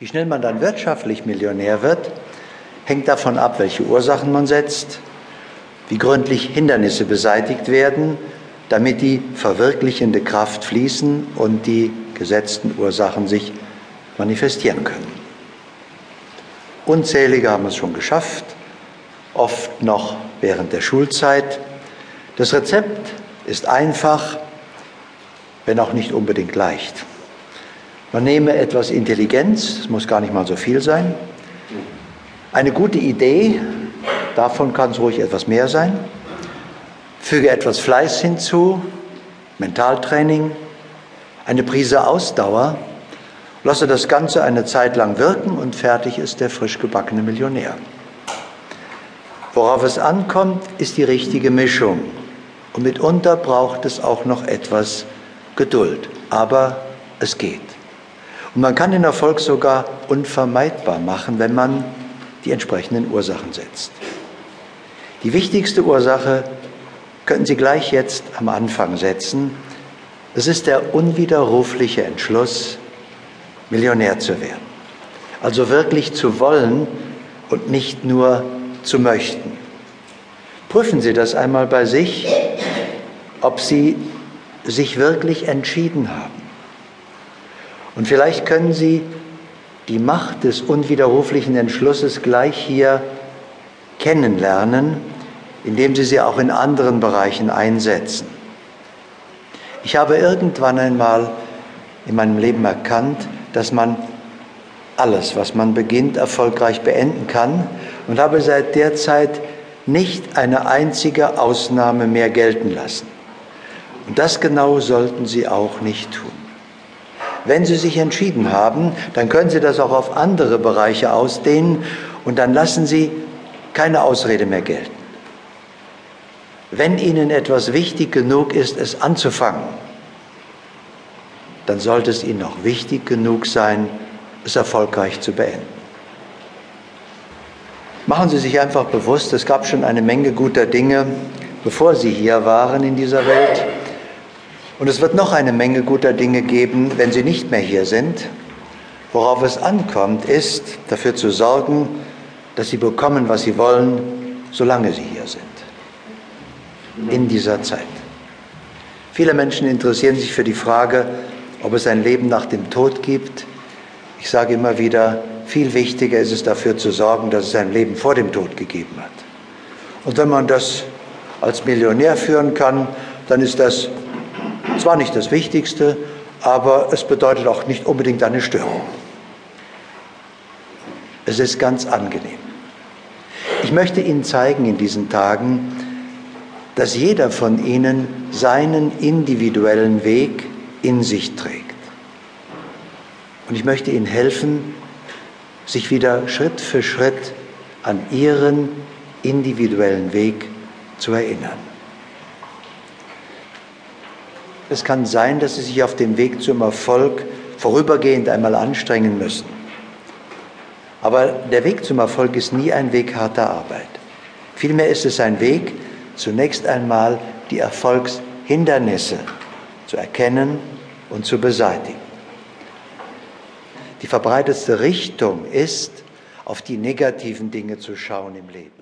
Wie schnell man dann wirtschaftlich Millionär wird, hängt davon ab, welche Ursachen man setzt, wie gründlich Hindernisse beseitigt werden, damit die verwirklichende Kraft fließen und die gesetzten Ursachen sich manifestieren können. Unzählige haben es schon geschafft, oft noch während der Schulzeit. Das Rezept ist einfach, wenn auch nicht unbedingt leicht. Man nehme etwas Intelligenz, es muss gar nicht mal so viel sein, eine gute Idee, davon kann es ruhig etwas mehr sein, füge etwas Fleiß hinzu, Mentaltraining, eine Prise Ausdauer, lasse das Ganze eine Zeit lang wirken und fertig ist der frisch gebackene Millionär. Worauf es ankommt, ist die richtige Mischung. Und mitunter braucht es auch noch etwas Geduld. Aber es geht. Und man kann den Erfolg sogar unvermeidbar machen, wenn man die entsprechenden Ursachen setzt. Die wichtigste Ursache könnten Sie gleich jetzt am Anfang setzen. Es ist der unwiderrufliche Entschluss, Millionär zu werden. Also wirklich zu wollen und nicht nur zu möchten. Prüfen Sie das einmal bei sich, ob Sie sich wirklich entschieden haben. Und vielleicht können Sie die Macht des unwiderruflichen Entschlusses gleich hier kennenlernen, indem Sie sie auch in anderen Bereichen einsetzen. Ich habe irgendwann einmal in meinem Leben erkannt, dass man alles, was man beginnt, erfolgreich beenden kann und habe seit der Zeit nicht eine einzige Ausnahme mehr gelten lassen. Und das genau sollten Sie auch nicht tun. Wenn Sie sich entschieden haben, dann können Sie das auch auf andere Bereiche ausdehnen und dann lassen Sie keine Ausrede mehr gelten. Wenn Ihnen etwas wichtig genug ist, es anzufangen, dann sollte es Ihnen auch wichtig genug sein, es erfolgreich zu beenden. Machen Sie sich einfach bewusst, es gab schon eine Menge guter Dinge, bevor Sie hier waren in dieser Welt. Und es wird noch eine Menge guter Dinge geben, wenn Sie nicht mehr hier sind. Worauf es ankommt, ist dafür zu sorgen, dass Sie bekommen, was Sie wollen, solange Sie hier sind. In dieser Zeit. Viele Menschen interessieren sich für die Frage, ob es ein Leben nach dem Tod gibt. Ich sage immer wieder, viel wichtiger ist es dafür zu sorgen, dass es ein Leben vor dem Tod gegeben hat. Und wenn man das als Millionär führen kann, dann ist das zwar nicht das Wichtigste, aber es bedeutet auch nicht unbedingt eine Störung. Es ist ganz angenehm. Ich möchte Ihnen zeigen in diesen Tagen, dass jeder von Ihnen seinen individuellen Weg in sich trägt. Und ich möchte Ihnen helfen, sich wieder Schritt für Schritt an Ihren individuellen Weg zu erinnern. Es kann sein, dass Sie sich auf dem Weg zum Erfolg vorübergehend einmal anstrengen müssen. Aber der Weg zum Erfolg ist nie ein Weg harter Arbeit. Vielmehr ist es ein Weg, zunächst einmal die Erfolgshindernisse zu erkennen und zu beseitigen. Die verbreitetste Richtung ist, auf die negativen Dinge zu schauen im Leben.